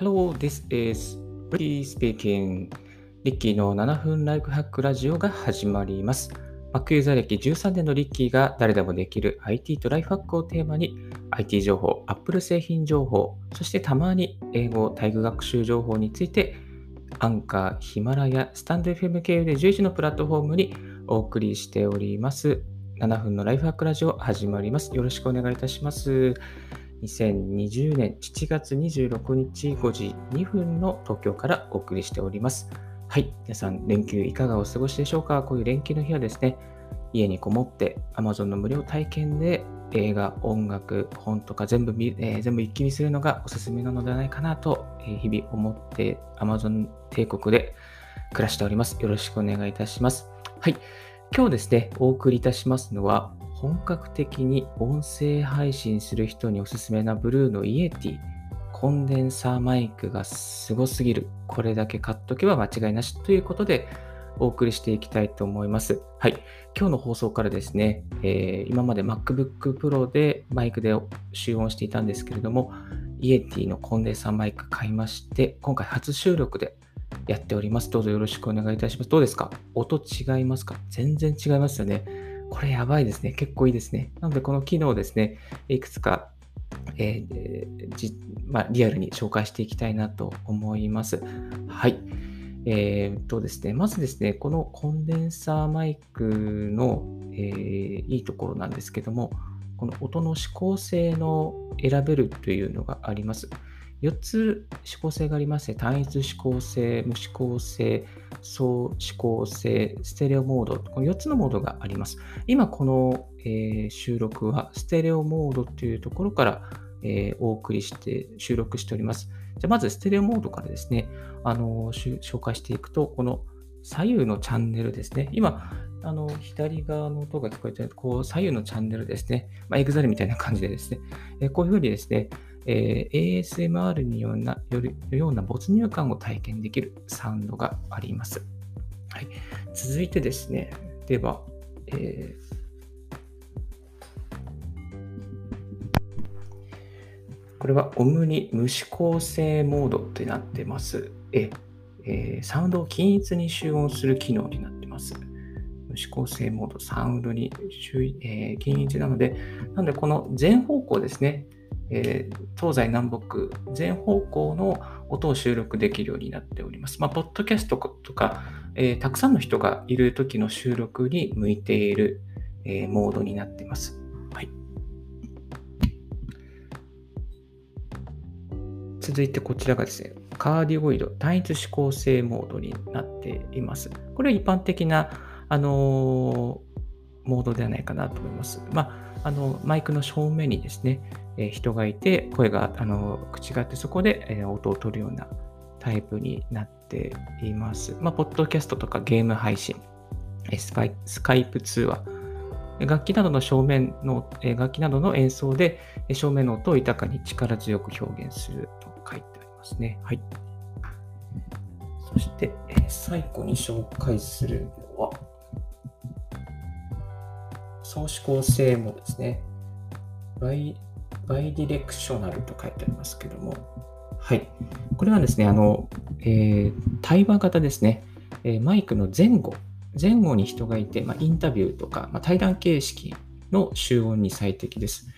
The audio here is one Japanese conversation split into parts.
Hello, this is Ricky speaking. リッキーの7分ライフハックラジオが始まります。Mac ユーザー歴13年のリッキーが誰でもできる IT とライフハックをテーマに IT 情報、Apple 製品情報、そしてたまに英語、体育学習情報についてアンカー、ヒマラヤ、スタンド FM 経由で11のプラットフォームにお送りしております。7分のライフハックラジオ始まります。よろしくお願いいたします。2020年7月26日5時2分の東京からお送りしております。はい。皆さん、連休いかがお過ごしでしょうか？こういう連休の日はですね、家にこもって Amazon の無料体験で映画、音楽、本とか全部見、えー、全部一気にするのがおすすめなのではないかなと、え、日々思って Amazon 帝国で暮らしております。よろしくお願いいたします。はい。今日ですね、お送りいたしますのは、本格的に音声配信する人におすすめなブルーのイエティコンデンサーマイクがすごすぎる。これだけ買っとけば間違いなしということでお送りしていきたいと思います。はい。今日の放送からですね、えー、今まで MacBook Pro でマイクで集音していたんですけれども、イエティのコンデンサーマイク買いまして、今回初収録でやっております。どうぞよろしくお願いいたします。どうですか？音違いますか？全然違いますよね。これやばいですね。結構いいですね。なので、この機能をですね、いくつか、えーじまあ、リアルに紹介していきたいなと思います。はい。えー、とですね、まずですね、このコンデンサーマイクの、えー、いいところなんですけども、この音の指向性の選べるというのがあります。4つ指向性がありまして、単一指向性、無指向性、総指向性、ステレオモード、この4つのモードがあります。今、この、えー、収録はステレオモードというところから、えー、お送りして収録しております。じゃまずステレオモードからですね、あの紹介していくと、この左右のチャンネルですね。今、あの左側の音が聞こえてこう左右のチャンネルですね。まあ、エグザルみたいな感じでですね、えこういうふうにですね、えー、ASMR にようなよるような没入感を体験できるサウンドがあります。はい、続いてですね、では、えーこれはオムニ無指向性モードとなってます。ええー、サウンドを均一に集音する機能になってます。無指向性モード、サウンドに、えー、均一なので、なのでこの全方向ですね、えー、東西南北全方向の音を収録できるようになっております。まあ、ポッドキャストとか、えー、たくさんの人がいる時の収録に向いている、えー、モードになっています。はい、続いてこちらがですね、カーディオイド単一指向性モードになっています。これは一般的な、あのモードではないかなと思います。まあ、あのマイクの正面にですね、え人がいて、声が、あの、口があって、そこで、え音を取るようなタイプになっています。まあ、ポッドキャストとかゲーム配信、スカイスカイプ通話、楽器などの正面の、え楽器などの演奏で正面の音を豊かに力強く表現すると書いてありますね。はい。そして、え最後に紹介するの、指向性もですね。バイディレクショナルと書いてありますけども、はい。これはですね、あの、えー、対話型ですね。えー、マイクの前後、前後に人がいて、まあ、インタビューとか、まあ、対談形式の集音に最適です。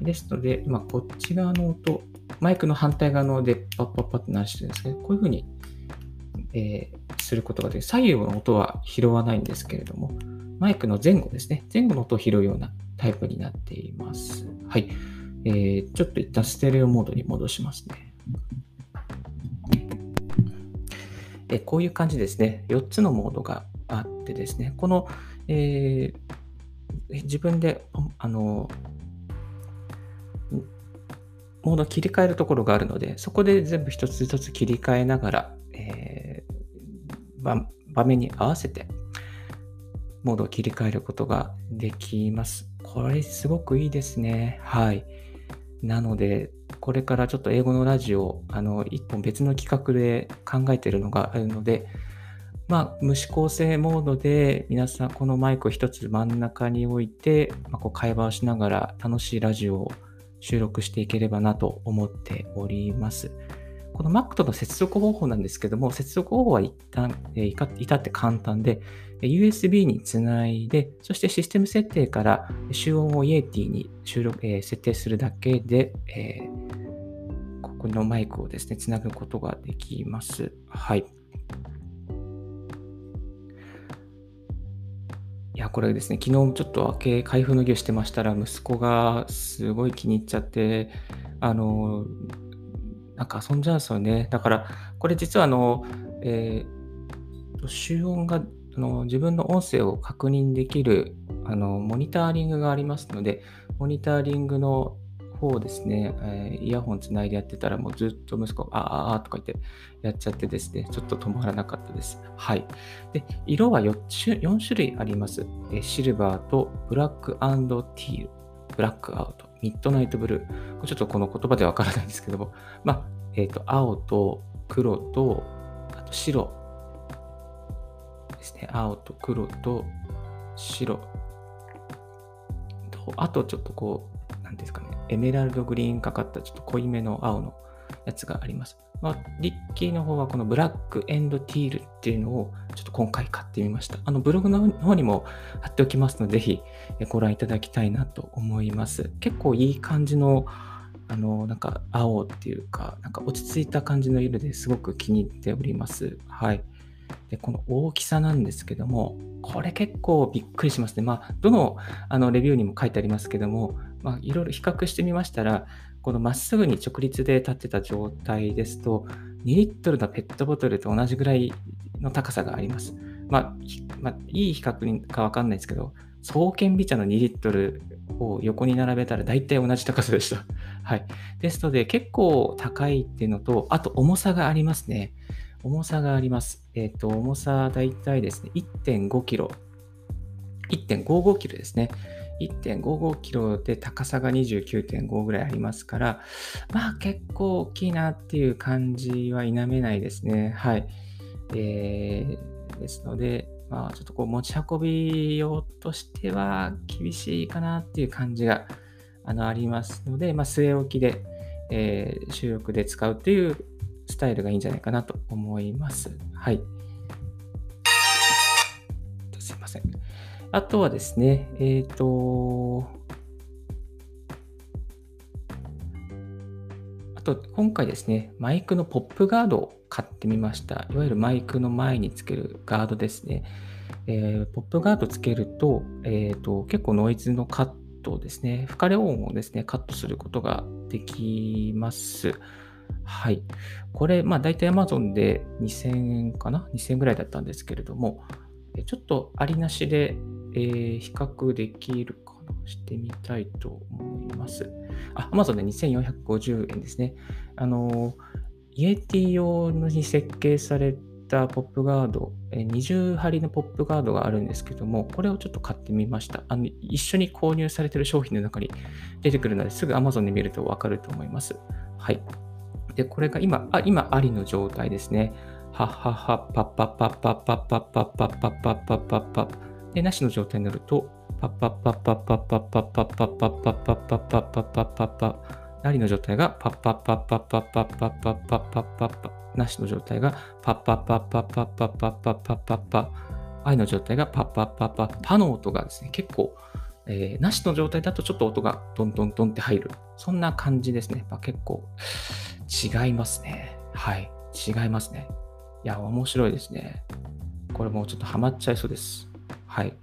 ですので、ま、こっち側の音、マイクの反対側のでパッパッパッと鳴らしてですね、こういうふうに、えー、することができる。左右の音は拾わないんですけれども、マイクの前後ですね、前後の音を拾うようなタイプになっています。はい。えー、ちょっと一旦ステレオモードに戻しますね。えこういう感じですね。4つのモードがあってですね、この、えー、自分であのモード切り替えるところがあるので、そこで全部一つ一つ切り替えながら、えー、場面に合わせてモードを切り替えることができます。これすごくいいですね。はい。なので、これからちょっと英語のラジオ、あの、一本別の企画で考えているのがあるので、まあ、無指向性モードで皆さんこのマイクを一つ真ん中に置いて、まあ、こう会話をしながら楽しいラジオを収録していければなと思っております。この Mac との接続方法なんですけども、接続方法は一旦、えー、至って簡単で、USB につないで、そしてシステム設定から集音を Yeti に収録、えー、設定するだけで、えー、ここのマイクをですね、つなぐことができます。はい。いや、これですね、昨日ちょっと開け、開封の儀をしてましたら、息子がすごい気に入っちゃって、あの、なんか遊んじゃうんですよね。だから、これ実はあの、えー、集音があの自分の音声を確認できるあのモニタリングがありますので、モニタリングの方ですね、えー、イヤホンつないでやってたら、もうずっと息子、あああとか言ってやっちゃってですね、ちょっと止まらなかったです。はい。で、色は 4, 種4種類あります。えシルバーとブラックティール、ブラックアウト、ミッドナイトブルー。ちょっとこの言葉でわからないんですけども、まあ、えっ、ー、と、青と黒と、あと白ですね。青と黒と白と、あとちょっとこう、なんですかね、エメラルドグリーンかかったちょっと濃いめの青のやつがあります。まあ、リッキーの方はこのブラックエンドティールっていうのをちょっと今回買ってみました。あのブログの方にも貼っておきますので、ぜひご覧いただきたいなと思います。結構いい感じのあの、なんか青っていうか、なんか落ち着いた感じの色ですごく気に入っております。はい。で、この大きさなんですけども、これ結構びっくりしますね。まあ、どのあのレビューにも書いてありますけども、まあ、いろいろ比較してみましたら、このまっすぐに直立で立ってた状態ですと、2リットルのペットボトルと同じぐらいの高さがあります。まあ、まあ、いい比較かわかんないですけど、双剣美茶の2リットルを横に並べたら大体同じ高さでした。はい。ですので結構高いっていうのと、あと重さがありますね。重さがあります。えっ、ー、と、重さ大体ですね、1.5キロ。1.55キロですね。1.55キロで高さが29.5ぐらいありますから、まあ結構大きいなっていう感じは否めないですね。はい。えー、ですので、まあ、ちょっとこう持ち運び用としては厳しいかなっていう感じがあのありますので、まあ、据え置きで、えー、収録で使うっていうスタイルがいいんじゃないかなと思います。はい。すいません。あとはですね、えっ、ー、と、あと、今回ですね、マイクのポップガードを買ってみました。いわゆるマイクの前につけるガードですね。えー、ポップガードつけると,、えーと、結構ノイズのカットですね、吹かれ音をですね、カットすることができます。はい。これ、まあ大体 Amazon で2000円かな ?2000 円ぐらいだったんですけれども、ちょっとありなしで、えー、比較できるかな？してみたいと思います。あ、Amazon で2450円ですね。あの、イエティ用に設計されたポップガード、20針のポップガードがあるんですけども、これをちょっと買ってみました。あの一緒に購入されている商品の中に出てくるので、すぐ Amazon で見るとわかると思います。はい。で、これが今、あ今ありの状態ですね。はっはっは、パッパッパッパッパッパッパッパッパッパッパッパッパッで、なしの状態になると、パッパッパッパッパッパッパッパッパッパッパッパッパッパッパッパッパッパッパッありの状態がパッパッパッパッパッパッパッパッパッパッパッパなしの状態がパッパッパッパッパッパッパッパッパッパッパ愛の状態がパッパッパッパッパの音がですね、結構、えー、なしの状態だとちょっと音がドンドンドンって入る。そんな感じですね。まあ、結構違いますね。はい。違いますね。いや、面白いですね。これもうちょっとハマっちゃいそうです。はい。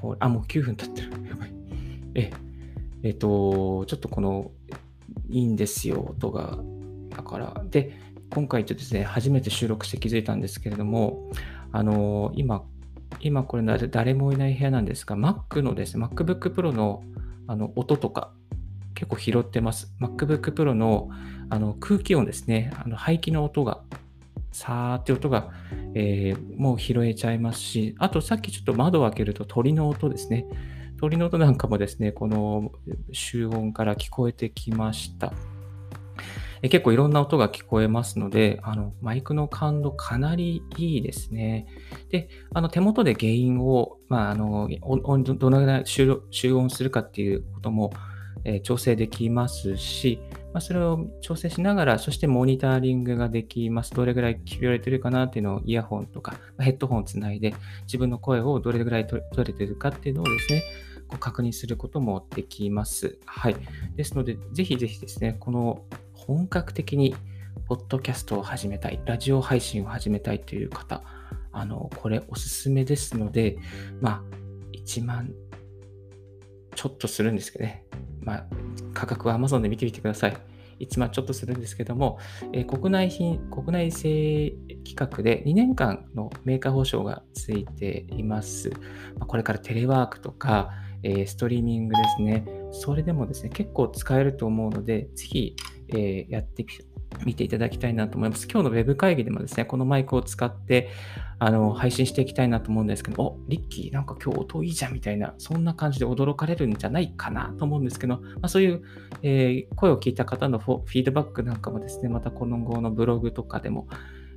こうあ、もう9分経ってる。やばい。え、えっ、と、ちょっとこの、いいんですよ、音が。だから、で、今回ちょっとですね、初めて収録して気づいたんですけれども、あの、今、今これ誰もいない部屋なんですが、Mac のですね、MacBook Pro のあの音とか結構拾ってます。MacBook Pro のあの空気音ですね、あの排気の音が、さーって音が、えー、もう拾えちゃいますし、あとさっきちょっと窓を開けると鳥の音ですね。鳥の音なんかもですね、この集音から聞こえてきました。え結構いろんな音が聞こえますので、あのマイクの感度かなりいいですね。で、あの手元で原因を、まあ、あのどのぐらい集音するかっていうことも、え調整できますし、まあ、それを調整しながら、そしてモニタリングができます。どれぐらい聞こえてるかなっていうのをイヤホンとかヘッドホンをつないで、自分の声をどれぐらい取れてるかっていうのをですね、こう確認することもできます。はい。ですので、ぜひぜひですね、この本格的にポッドキャストを始めたい、ラジオ配信を始めたいという方、あの、これおすすめですので、まあ、1万ちょっとするんですけどね。まあ、価格は Amazon で見てみてください。つもちょっとするんですけども、えー、国内品、国内製規格で2年間のメーカー保証がついています。まあ、これからテレワークとか、えー、ストリーミングですね。それでもですね、結構使えると思うので、ぜひ、えー、やってみていただきたいなと思います。今日の Web 会議でもですね、このマイクを使ってあの配信していきたいなと思うんですけど、お、リッキーなんか今日音いいじゃんみたいな、そんな感じで驚かれるんじゃないかなと思うんですけど、まあ、そういう、えー、声を聞いた方のフィードバックなんかもですね、またこの後のブログとかでも、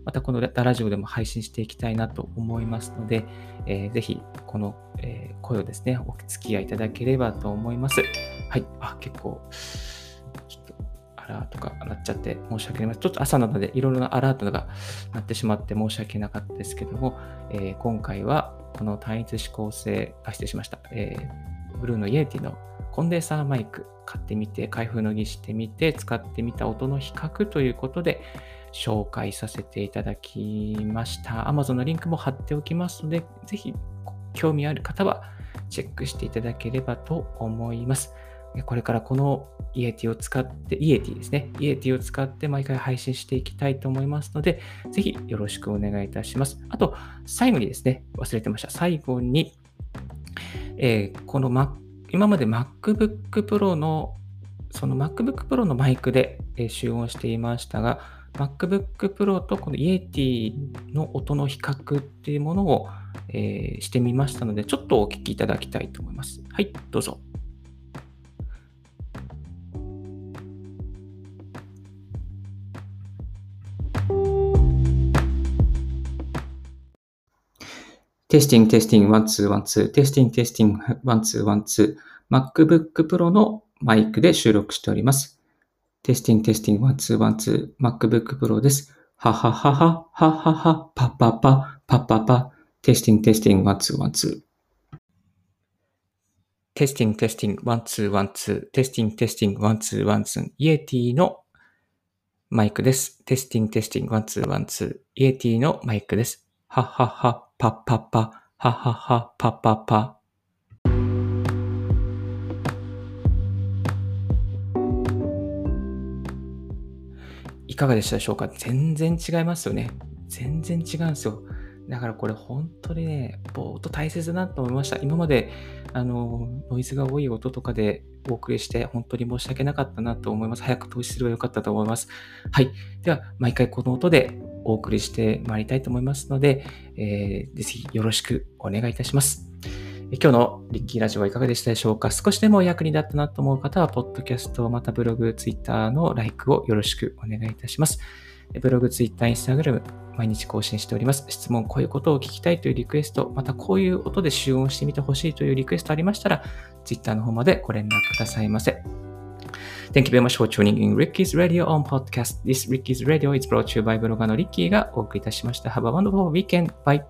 またこのラジオでも配信していきたいなと思いますので、えー、ぜひこの、えー、声をですね、お付き合いいただければと思います。はい。あ、結構、アラートが鳴っちゃって申し訳ない。ちょっと朝なのでいろいろなアラートが鳴ってしまって申し訳なかったですけども、えー、今回はこの単一指向性、あ、失礼しました。えー、ブルーの Yeti のコンデンサーマイク買ってみて、開封の儀してみて、使ってみた音の比較ということで、紹介させていただきました。Amazon のリンクも貼っておきますので、ぜひ興味ある方はチェックしていただければと思います。これからこの Yeti を使って、 Yeti ですね。 Yeti を使って毎回配信していきたいと思いますので、ぜひよろしくお願いいたします。あと、最後にですね、忘れてました。最後に、えー、この、Mac、今まで MacBook Pro の、その MacBook Pro のマイクで集音していましたが、MacBook Pro とこの Yeti の音の比較っていうものを、えー、してみましたので、ちょっとお聞きいただきたいと思います。はい、どうぞ。テスティング、テスティング、ワン、ツー、ワン、ツー、テスティング、テスティング、ワン、ツー、ワン、ツー、MacBook Pro のマイクで収録しております。 testing, testing, one, two, one, two, MacBook Pro です。はははは、ははは、パパパ、パパパ、 testing, testing, one, two, one, two。testing, testing, one, two, one, two, testing, testing, one, two, one, two, Yeti のマイクです。 testing, testing, one, two, one, two, Yeti のマイクです。ははは、パパパ、ははは、パパパ。いかがでしたでしょうか？全然違いますよね。全然違うんですよ。だからこれ本当にね、音大切だなと思いました。今まで、あの、ノイズが多い音とかでお送りして本当に申し訳なかったなと思います。早く投資すればよかったと思います。はい。では、毎回この音でお送りしてまいりたいと思いますので、えー、ぜひよろしくお願いいたします。今日のリッキーラジオはいかがでしたでしょうか？少しでも役に立ったなと思う方は、ポッドキャスト、またブログ、ツイッターの like をよろしくお願いいたします。ブログ、ツイッター、インスタグラム、毎日更新しております。質問、こういうことを聞きたいというリクエスト、またこういう音で集音してみてほしいというリクエストありましたら、ツイッターの方までご連絡くださいませ。Thank you very much for tuning in Ricky's Radio on podcast. This Ricky's Radio is brought to you by ブロガーのリッキーがお送りいたしました。Have a wonderful weekend. Bye.